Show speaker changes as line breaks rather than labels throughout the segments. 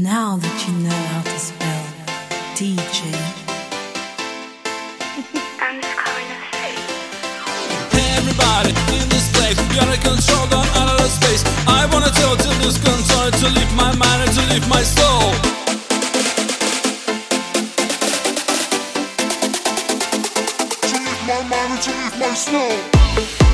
Now that you know how to spell DJ,
I'm just calling to.
Hey everybody in this place, we are in control down out of space. I wanna tell to lose control, to leave my mind and to leave my soul.
to leave my mind and to leave my soul.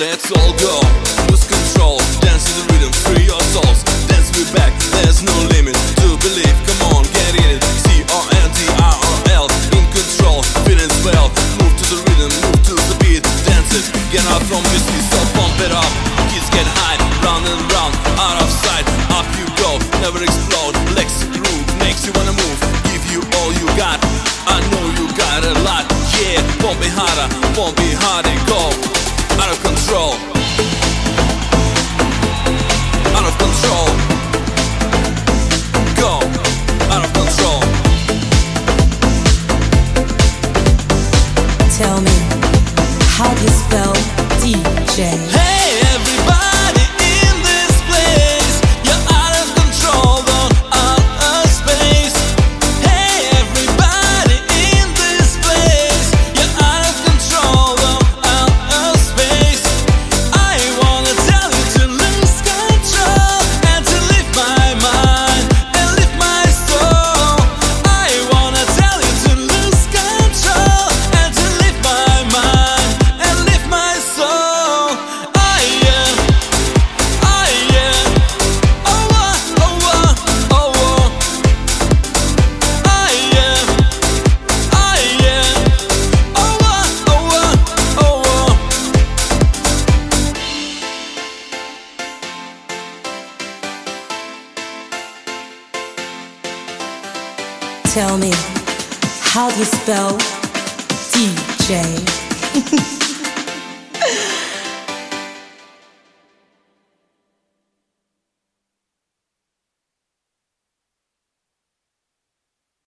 Let's all go, lose control, dance to the rhythm, free your souls. Dance me back, there's no limit to believe. Come on, get in it. C R N D I R L, in control, feeling well. Move to the rhythm, move to the beat, dance it. Get out from your seat, so pump it up. Kids get high, round and round, out of sight. Up you go, never explode. Legs groove, makes you wanna move. Give you all you got. I know you got a lot. Yeah, pump it harder, pump it harder, go. Out of control.
Tell me how do you spell DJ?